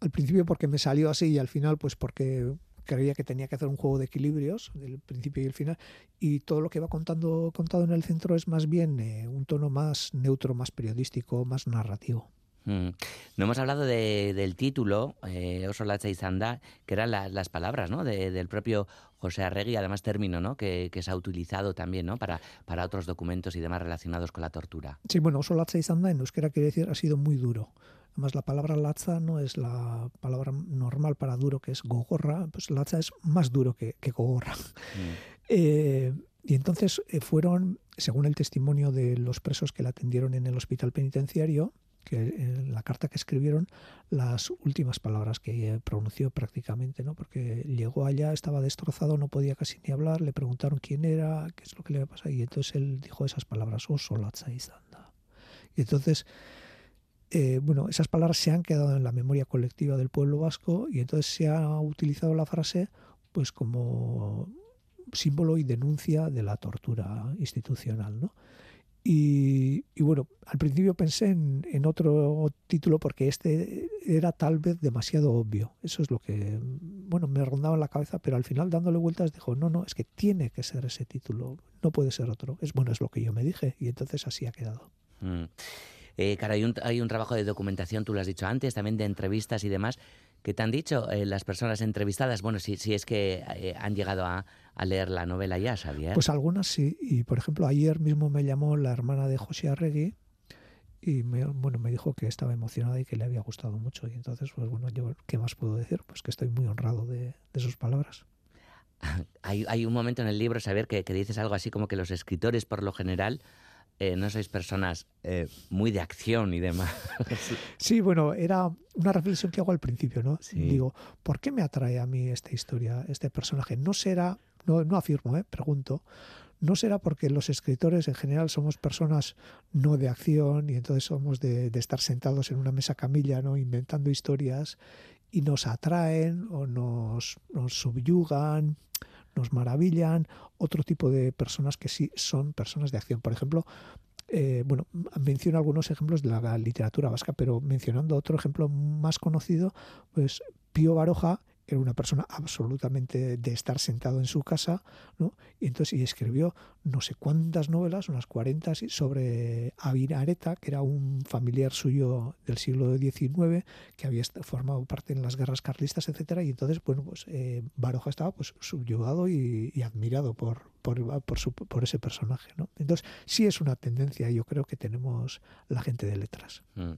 Al principio porque me salió así y al final pues porque creía que tenía que hacer un juego de equilibrios del principio y el final y todo lo que va contando contado en el centro es más bien un tono más neutro, más periodístico, más narrativo. Mm. No hemos hablado del título, eh, Oso y Zanda, que eran las palabras ¿no? del propio José Arregui, además término ¿no? que, se ha utilizado también ¿no? para, para otros documentos y demás relacionados con la tortura. Sí, bueno, Oso y Zanda en euskera quiere decir ha sido muy duro. Además, la palabra latza no es la palabra normal para duro, que es gogorra. Pues latza es más duro que, gogorra. Mm. Eh, y entonces eh, fueron, según el testimonio de los presos que la atendieron en el hospital penitenciario, que en la carta que escribieron las últimas palabras que pronunció prácticamente, ¿no? Porque llegó allá, estaba destrozado, no podía casi ni hablar, le preguntaron quién era, qué es lo que le pasado y entonces él dijo esas palabras, oh Y entonces, eh, bueno, esas palabras se han quedado en la memoria colectiva del pueblo vasco y entonces se ha utilizado la frase pues como símbolo y denuncia de la tortura institucional, ¿no? Y, bueno, al principio pensé en, otro título porque este era tal vez demasiado obvio. Eso es lo que, bueno, me rondaba en la cabeza, pero al final dándole vueltas dijo, no, no, es que tiene que ser ese título, no puede ser otro. Es bueno, es lo que yo me dije y entonces así ha quedado. Mm. Eh, hay un, hay un trabajo de documentación, tú lo has dicho antes, también de entrevistas y demás. ¿Qué te han dicho eh, las personas entrevistadas? Bueno, si, si es que eh, han llegado a, leer la novela ya, ¿sabía? Pues algunas sí. Y por ejemplo, ayer mismo me llamó la hermana de José Arregui y me, bueno, me dijo que estaba emocionada y que le había gustado mucho. Y entonces, pues bueno, yo, ¿qué más puedo decir? Pues que estoy muy honrado de, sus palabras. Hay, hay, un momento en el libro, saber que, que dices algo así como que los escritores, por lo general, eh, no sois personas eh, muy de acción y demás. sí, bueno, era una reflexión que hago al principio, ¿no? Digo, ¿por qué me atrae a mí esta historia, este personaje? No será, no, no afirmo, ¿eh? pregunto, no será porque los escritores en general somos personas no de acción y entonces somos de, de estar sentados en una mesa camilla, ¿no? Inventando historias y nos atraen o nos, nos subyugan nos maravillan, otro tipo de personas que sí son personas de acción. Por ejemplo, eh, bueno, menciono algunos ejemplos de la literatura vasca, pero mencionando otro ejemplo más conocido, pues Pío Baroja era una persona absolutamente de estar sentado en su casa, ¿no? Y entonces y escribió no sé cuántas novelas, unas 40 sobre Areta, que era un familiar suyo del siglo XIX, que había formado parte en las guerras carlistas, etcétera, y entonces, bueno, pues eh, Baroja estaba pues subyugado y, admirado por, por, por, su, por, ese personaje, ¿no? Entonces, sí es una tendencia, yo creo que tenemos la gente de letras. Mm.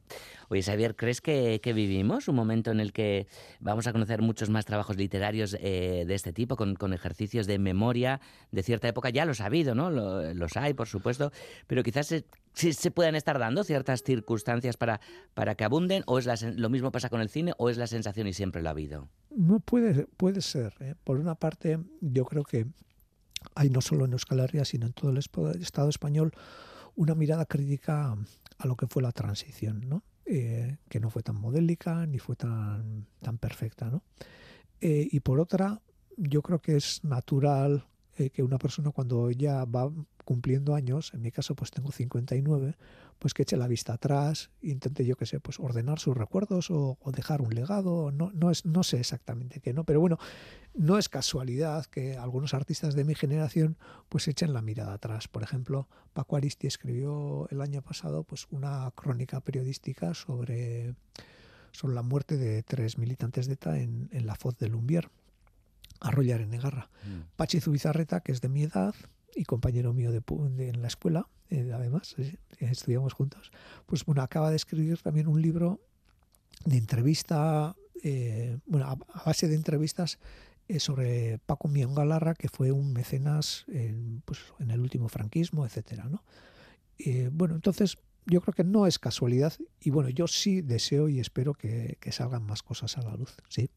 Oye, Xavier, ¿crees que, que, vivimos un momento en el que vamos a conocer muchos más trabajos literarios eh, de este tipo, con, con ejercicios de memoria de cierta época? Ya lo ha habido, ¿no? los hay, por supuesto, pero quizás se, se puedan estar dando ciertas circunstancias para, para que abunden, o es lo mismo pasa con el cine, o es la sensación y siempre lo ha habido. No puede, puede ser. ¿eh? Por una parte, yo creo que hay no solo en Euskal Herria, sino en todo el Estado español, una mirada crítica a lo que fue la transición, ¿no? Eh, que no fue tan modélica ni fue tan, tan perfecta. ¿no? Eh, y por otra, yo creo que es natural eh, que una persona cuando ya va cumpliendo años, en mi caso pues tengo 59, pues que eche la vista atrás, intente yo que sé, pues ordenar sus recuerdos o, dejar un legado, no, no, es, no sé exactamente qué, ¿no? Pero bueno, no es casualidad que algunos artistas de mi generación pues echen la mirada atrás. Por ejemplo, Paco Aristi escribió el año pasado pues una crónica periodística sobre, sobre la muerte de tres militantes de ETA en, en la Foz de Lumbier Arrollar en Negarra. Mm. Pachi Zubizarreta, que es de mi edad y compañero mío de, en la escuela, eh, además, eh, estudiamos juntos, pues bueno, acaba de escribir también un libro de entrevista, eh, bueno, a, base de entrevistas sobre Paco Mion Galarra, que fue un mecenas en, pues, en el último franquismo, etcétera, ¿no? bueno, entonces yo creo que no es casualidad y bueno, yo sí deseo y espero que, que salgan más cosas a la luz, sí.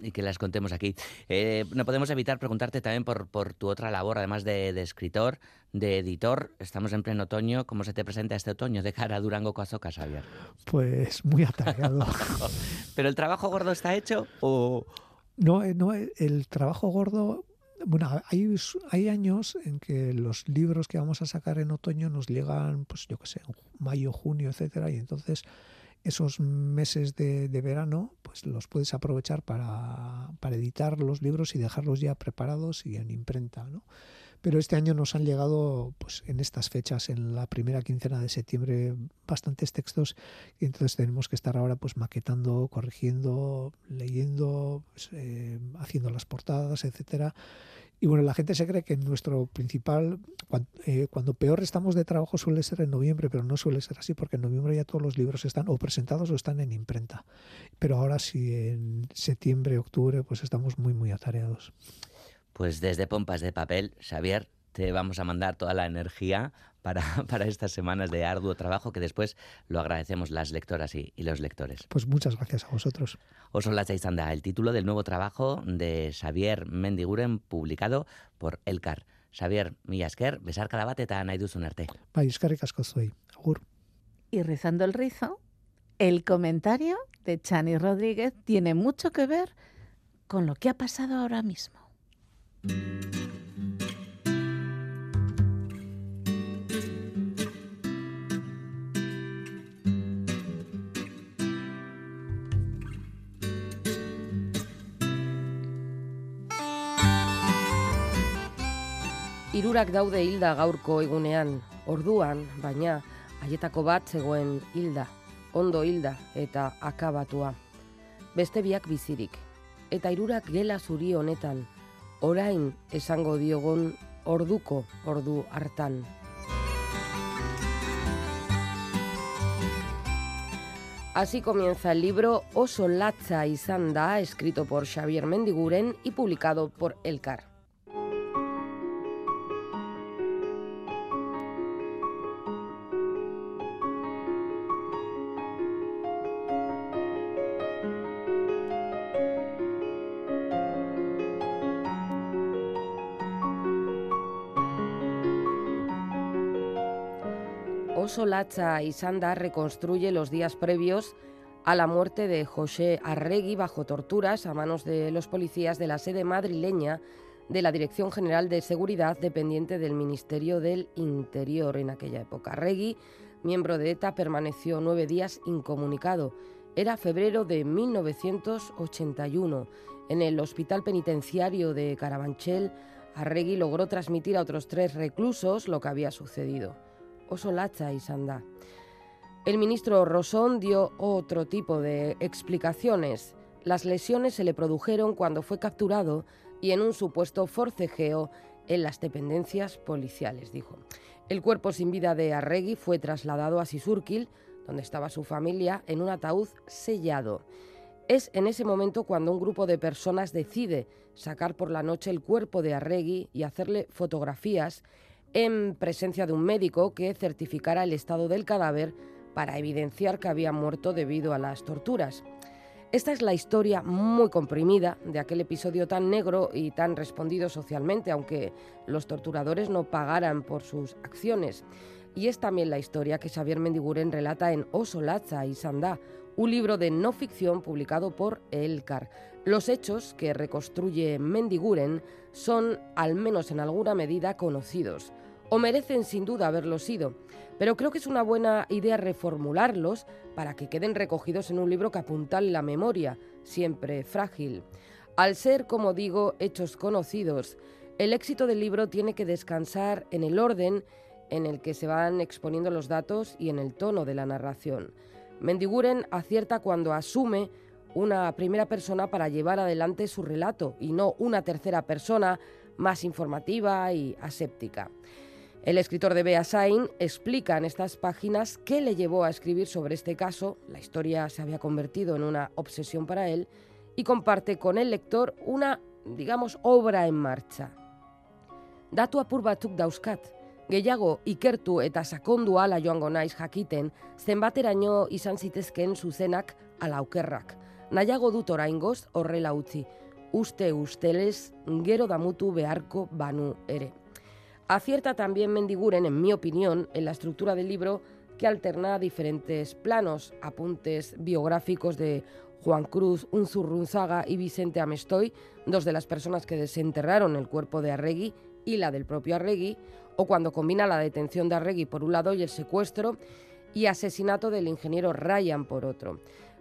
Y que las contemos aquí. Eh, no podemos evitar preguntarte también por, por tu otra labor, además de, escritor, de editor. Estamos en pleno otoño. ¿Cómo se te presenta este otoño de cara a Durango Coazoca, Xavier? Pues muy atareado. ¿Pero el trabajo gordo está hecho o...? No, eh, no eh, el trabajo gordo... Bueno, hay, hay años en que los libros que vamos a sacar en otoño nos llegan, pues yo qué sé, mayo, junio, etcétera, y entonces esos meses de, verano pues los puedes aprovechar para, editar los libros y dejarlos ya preparados y en imprenta. ¿no? Pero este año nos han llegado pues, en estas fechas, en la primera quincena de septiembre, bastantes textos y entonces tenemos que estar ahora pues maquetando, corrigiendo, leyendo, pues, eh, haciendo las portadas, etcétera y bueno, la gente se cree que nuestro principal, eh, cuando, peor estamos de trabajo suele ser en noviembre, pero no suele ser así porque en noviembre ya todos los libros están o presentados o están en imprenta. Pero ahora sí, en septiembre, octubre, pues estamos muy, muy atareados. Pues desde Pompas de Papel, Xavier, te vamos a mandar toda la energía para, para, estas semanas de arduo trabajo que después lo agradecemos las lectoras y, los lectores. Pues muchas gracias a vosotros. Oso la Chaizanda, el título del nuevo trabajo de Xavier Mendiguren publicado por Elcar. Xavier Millasker, besar cada bate eta nahi duzun arte. Bai, eskerrik asko Agur. Y rezando el rizo, el comentario de Chani Rodríguez tiene mucho que ver con lo que ha pasado ahora mismo. Hirurak daude hilda gaurko egunean, orduan, baina, haietako bat zegoen hilda, ondo hilda eta akabatua. Beste biak bizirik. Eta hirurak gela zuri honetan, orain esango diogun orduko ordu hartan. Así comienza el libro Oso latza izan da, escrito por Xavier Mendiguren y publicado por Elcar. Oso latza Isanda reconstruye los días previos a la muerte de José Arregui bajo torturas a manos de los policías de la sede madrileña de la Dirección General de Seguridad dependiente del Ministerio del Interior en aquella época. Arregui, miembro de ETA, permaneció nueve días incomunicado. Era febrero de 1981. En el hospital penitenciario de Carabanchel, Arregui logró transmitir a otros tres reclusos lo que había sucedido oso latza izan da. El ministro Rosón dio otro tipo de explicaciones. Las lesiones se le produjeron cuando fue capturado y en un supuesto forcejeo en las dependencias policiales, dijo. El cuerpo sin vida de Arregui fue trasladado a Sisurquil, donde estaba su familia, en un ataúd sellado. Es en ese momento cuando un grupo de personas decide sacar por la noche el cuerpo de Arregui y hacerle fotografías en presencia de un médico que certificara el estado del cadáver para evidenciar que había muerto debido a las torturas. Esta es la historia muy comprimida de aquel episodio tan negro y tan respondido socialmente, aunque los torturadores no pagaran por sus acciones. Y es también la historia que Xavier Mendiguren relata en Oso Latza y Sandá, un libro de no ficción publicado por Elcar. Los hechos que reconstruye Mendiguren son, al menos en alguna medida, conocidos o merecen sin duda haberlo sido, pero creo que es una buena idea reformularlos para que queden recogidos en un libro que apuntale la memoria, siempre frágil. Al ser, como digo, hechos conocidos, el éxito del libro tiene que descansar en el orden en el que se van exponiendo los datos y en el tono de la narración. Mendiguren acierta cuando asume una primera persona para llevar adelante su relato y no una tercera persona más informativa y aséptica. El escritor de Beasain explica en estas páginas qué le llevó a escribir sobre este caso, la historia se había convertido en una obsesión para él, y comparte con el lector una, digamos, obra en marcha. Datu apur batzuk dauzkat, gehiago ikertu eta sakondu ala joango naiz jakiten, zenbateraino izan zitezkeen zuzenak ala aukerrak. Nahiago dut oraingoz horrela utzi, uste ustelez gero damutu beharko banu ere. Acierta también Mendiguren, en mi opinión, en la estructura del libro que alterna diferentes planos, apuntes biográficos de Juan Cruz, Unzurrunzaga y Vicente Amestoy, dos de las personas que desenterraron el cuerpo de Arregui y la del propio Arregui, o cuando combina la detención de Arregui por un lado y el secuestro y asesinato del ingeniero Ryan por otro.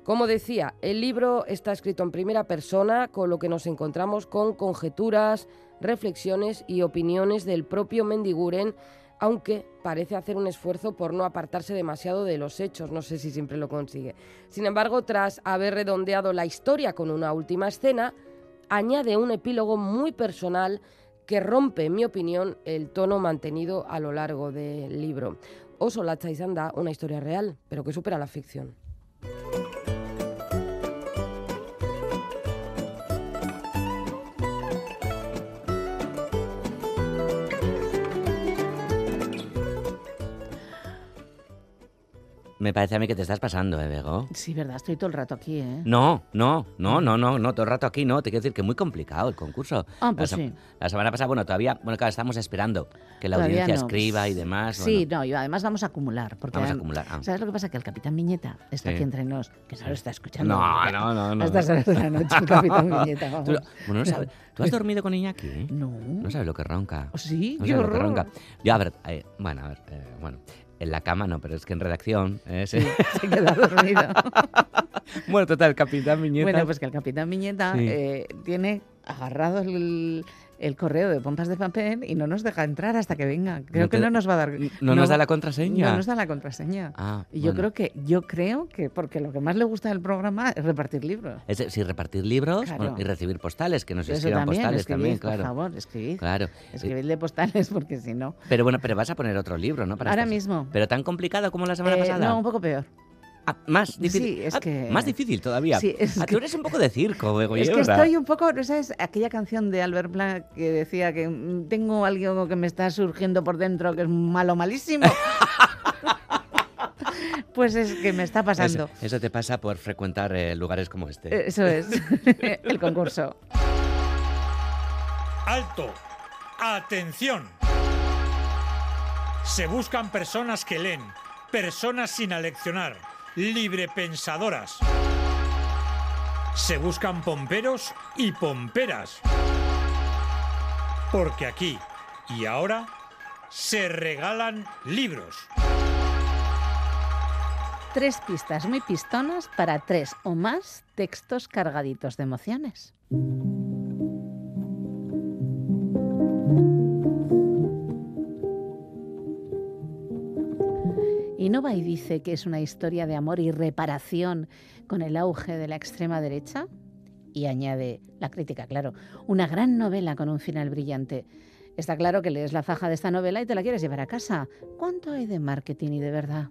Como decía, el libro está escrito en primera persona, con lo que nos encontramos con conjeturas, reflexiones y opiniones del propio Mendiguren, aunque parece hacer un esfuerzo por no apartarse demasiado de los hechos, no sé si siempre lo consigue. Sin embargo, tras haber redondeado la historia con una última escena, añade un epílogo muy personal que rompe, en mi opinión, el tono mantenido a lo largo del libro. Oso la da una historia real, pero que supera la ficción. Me parece a mí que te estás pasando, ¿eh, Bego? Sí, verdad, estoy todo el rato aquí, ¿eh? No, no, no, no, no, no, todo el rato aquí no. Te quiero decir que es muy complicado el concurso. Ah, pues sí. La semana pasada, bueno, todavía, bueno, claro, estamos esperando que la audiencia escriba y demás. Sí, no, y además vamos a acumular. Porque vamos a acumular. Ah. ¿Sabes lo que pasa? Que el Capitán Viñeta está aquí entre nos, que lo está escuchando. No, no, no, no. A estas horas de la noche, el Capitán Viñeta. Vamos. ¿Tú, bueno, no sabes. ¿Tú has dormido con Iñaki? No. No sabes lo que ronca. ¿Oh, sí, no qué sabes lo que ronca. Yo, a ver, eh, bueno, a ver, eh, bueno. En la cama no, pero es que en redacción. ¿eh? Sí, se queda dormido. bueno, total, el capitán Viñeta. Bueno, pues que el capitán Viñeta Sí. eh, tiene agarrado el, el correo de pompas de papel y no nos deja entrar hasta que venga. Creo que no nos va a dar. ¿No, nos da la contraseña? No nos da la contraseña. Ah, y yo creo que, yo creo que porque lo que más le gusta del programa es repartir libros. Es sí, repartir libros y recibir postales, que nos escriban postales también, claro. Por favor, escribid. Claro. Escribidle postales porque si no. Pero bueno, pero vas a poner otro libro, ¿no? Ahora mismo. Pero tan complicado como la semana eh, pasada. No, un poco peor. Ah, más difícil. es ah, que... Más difícil todavía. Sí, es ah, tú eres un poco de circo, Es que estoy un poco, ¿no sabes? Aquella canción de Albert Black que decía que mm, tengo algo que me está surgiendo por dentro que es malo, malísimo. pues es que me está pasando. Eso, te pasa por frecuentar eh, lugares como este. Eso es, el concurso. Alto, atención. Se buscan personas que leen personas sin aleccionar, librepensadoras. Se buscan pomperos y pomperas. Porque aquí y ahora se regalan libros. Tres pistas muy pistonas para tres o más textos cargaditos de emociones. Innova y dice que es una historia de amor y reparación con el auge de la extrema derecha. Y añade la crítica, claro, una gran novela con un final brillante. Está claro que lees la faja de esta novela y te la quieres llevar a casa. ¿Cuánto hay de marketing y de verdad?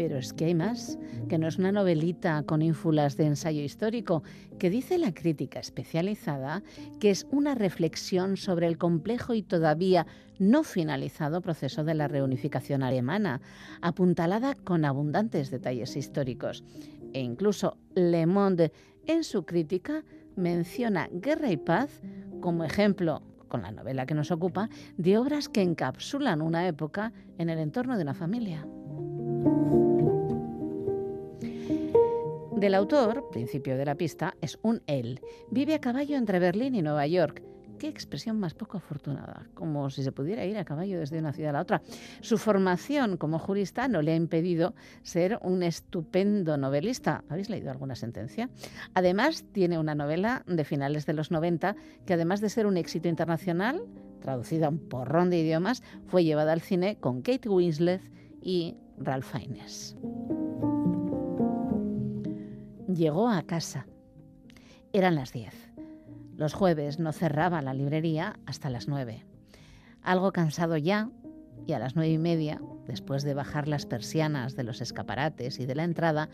Pero es que hay más, que no es una novelita con ínfulas de ensayo histórico, que dice la crítica especializada que es una reflexión sobre el complejo y todavía no finalizado proceso de la reunificación alemana, apuntalada con abundantes detalles históricos. E incluso Le Monde, en su crítica, menciona Guerra y Paz como ejemplo con la novela que nos ocupa, de obras que encapsulan una época en el entorno de una familia. Del autor, principio de la pista, es un él. Vive a caballo entre Berlín y Nueva York. Qué expresión más poco afortunada, como si se pudiera ir a caballo desde una ciudad a la otra. Su formación como jurista no le ha impedido ser un estupendo novelista. ¿Habéis leído alguna sentencia? Además, tiene una novela de finales de los 90 que además de ser un éxito internacional, traducida a un porrón de idiomas, fue llevada al cine con Kate Winslet y Ralph Fiennes. Llegó a casa. Eran las 10. Los jueves no cerraba la librería hasta las 9. Algo cansado ya, y a las nueve y media, después de bajar las persianas de los escaparates y de la entrada,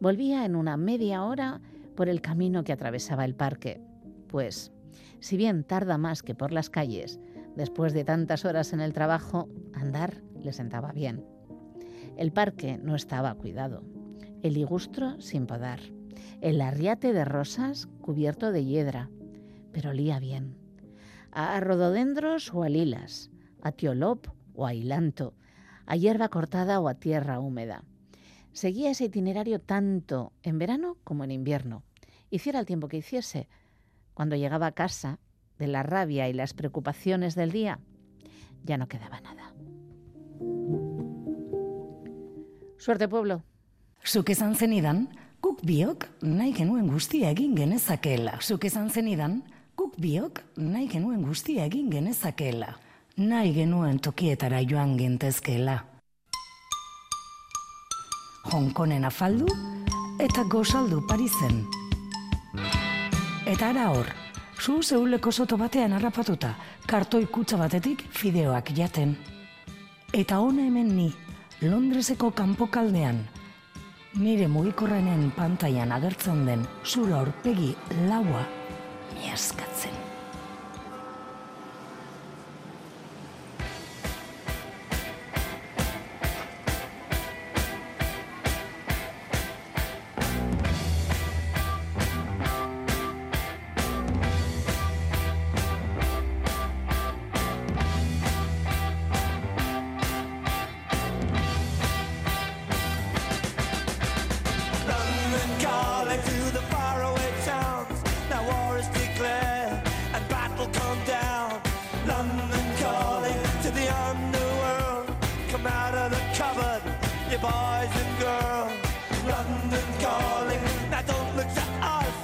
volvía en una media hora por el camino que atravesaba el parque. Pues, si bien tarda más que por las calles, después de tantas horas en el trabajo, andar le sentaba bien. El parque no estaba cuidado el ligustro sin podar, el arriate de rosas cubierto de hiedra, pero olía bien, a rododendros o a lilas, a tiolop o a hilanto, a hierba cortada o a tierra húmeda. Seguía ese itinerario tanto en verano como en invierno, hiciera el tiempo que hiciese. Cuando llegaba a casa, de la rabia y las preocupaciones del día, ya no quedaba nada. Suerte pueblo. Zuk esan zenidan, guk biok nahi genuen guztia egin genezakeela. Zuk esan zenidan, guk biok nahi genuen guztia egin genezakeela. Nahi genuen tokietara joan gentezkeela. Hongkonen afaldu eta gozaldu Parisen. Eta ara hor, zu zeuleko soto batean harrapatuta, kartoi kutsa batetik fideoak jaten. Eta hona hemen ni, Londreseko kanpokaldean, nire mugikorrenen pantailan agertzen den zura aurpegi laua miaskatzen. young the world. Come out of the cupboard, you boys and girls. London calling, now don't look to us.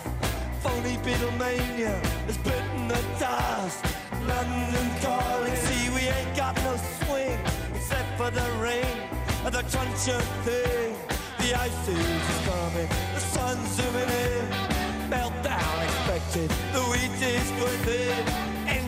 Phony Beatlemania is bitten the dust. London calling, see we ain't got no swing except for the rain and the crunch of thing. The ice is coming, the sun's zooming in. Meltdown expected, the wheat is within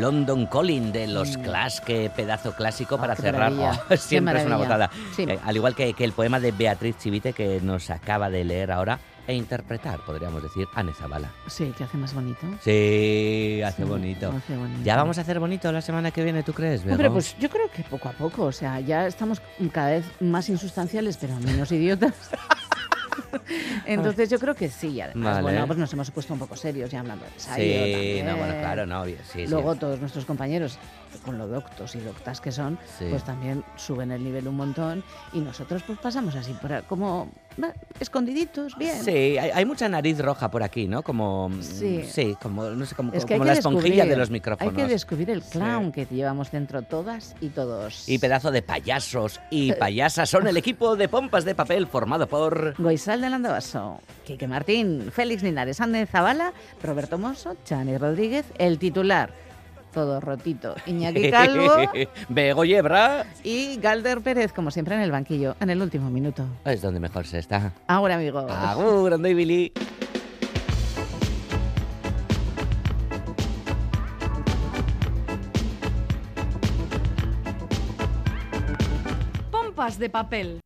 London Calling de los Clash, qué pedazo clásico para Mm. qué cerrar. Oh, siempre es una botada. Sí. Eh, al igual que, que el poema de Beatriz Chivite que nos acaba de leer ahora e interpretar, podríamos decir, Anne Zabala. Sí, que hace más bonito. Sí, hace Sí, bonito. hace bonito. Ya vamos a hacer bonito la semana que viene, ¿tú crees? Hombre, pues yo creo que poco a poco, o sea, ya estamos cada vez más insustanciales, pero menos idiotas. Entonces yo creo que sí, además, Vale. bueno, pues nos hemos puesto un poco serios ya hablando de ensayo Sí, también. no, bueno, claro, no, sí. Luego todos nuestros compañeros, con lo doctos y doctas que son, Sí. pues también suben el nivel un montón y nosotros pues pasamos así, por, como escondiditos, bien. Sí, hay, hay mucha nariz roja por aquí, ¿no? Como, mm, Sí. sí, como, no sé, como, Es que como la esponjilla de los micrófonos. Hay que descubrir el clown que llevamos dentro todas y todos. Y pedazo de payasos y payasas son el equipo de pompas de papel formado por... Goizal del Andabaso, Quique Martín, Félix Linares, Anne Zabala, Roberto Mosso, Chani Rodríguez, el titular, todo rotito, Iñaki Calvo Bego Yebra y Galder Pérez, como siempre en el banquillo, en el último minuto. es donde mejor se está. Ahora, amigos. Agur, Ando y Billy. Pompas de papel.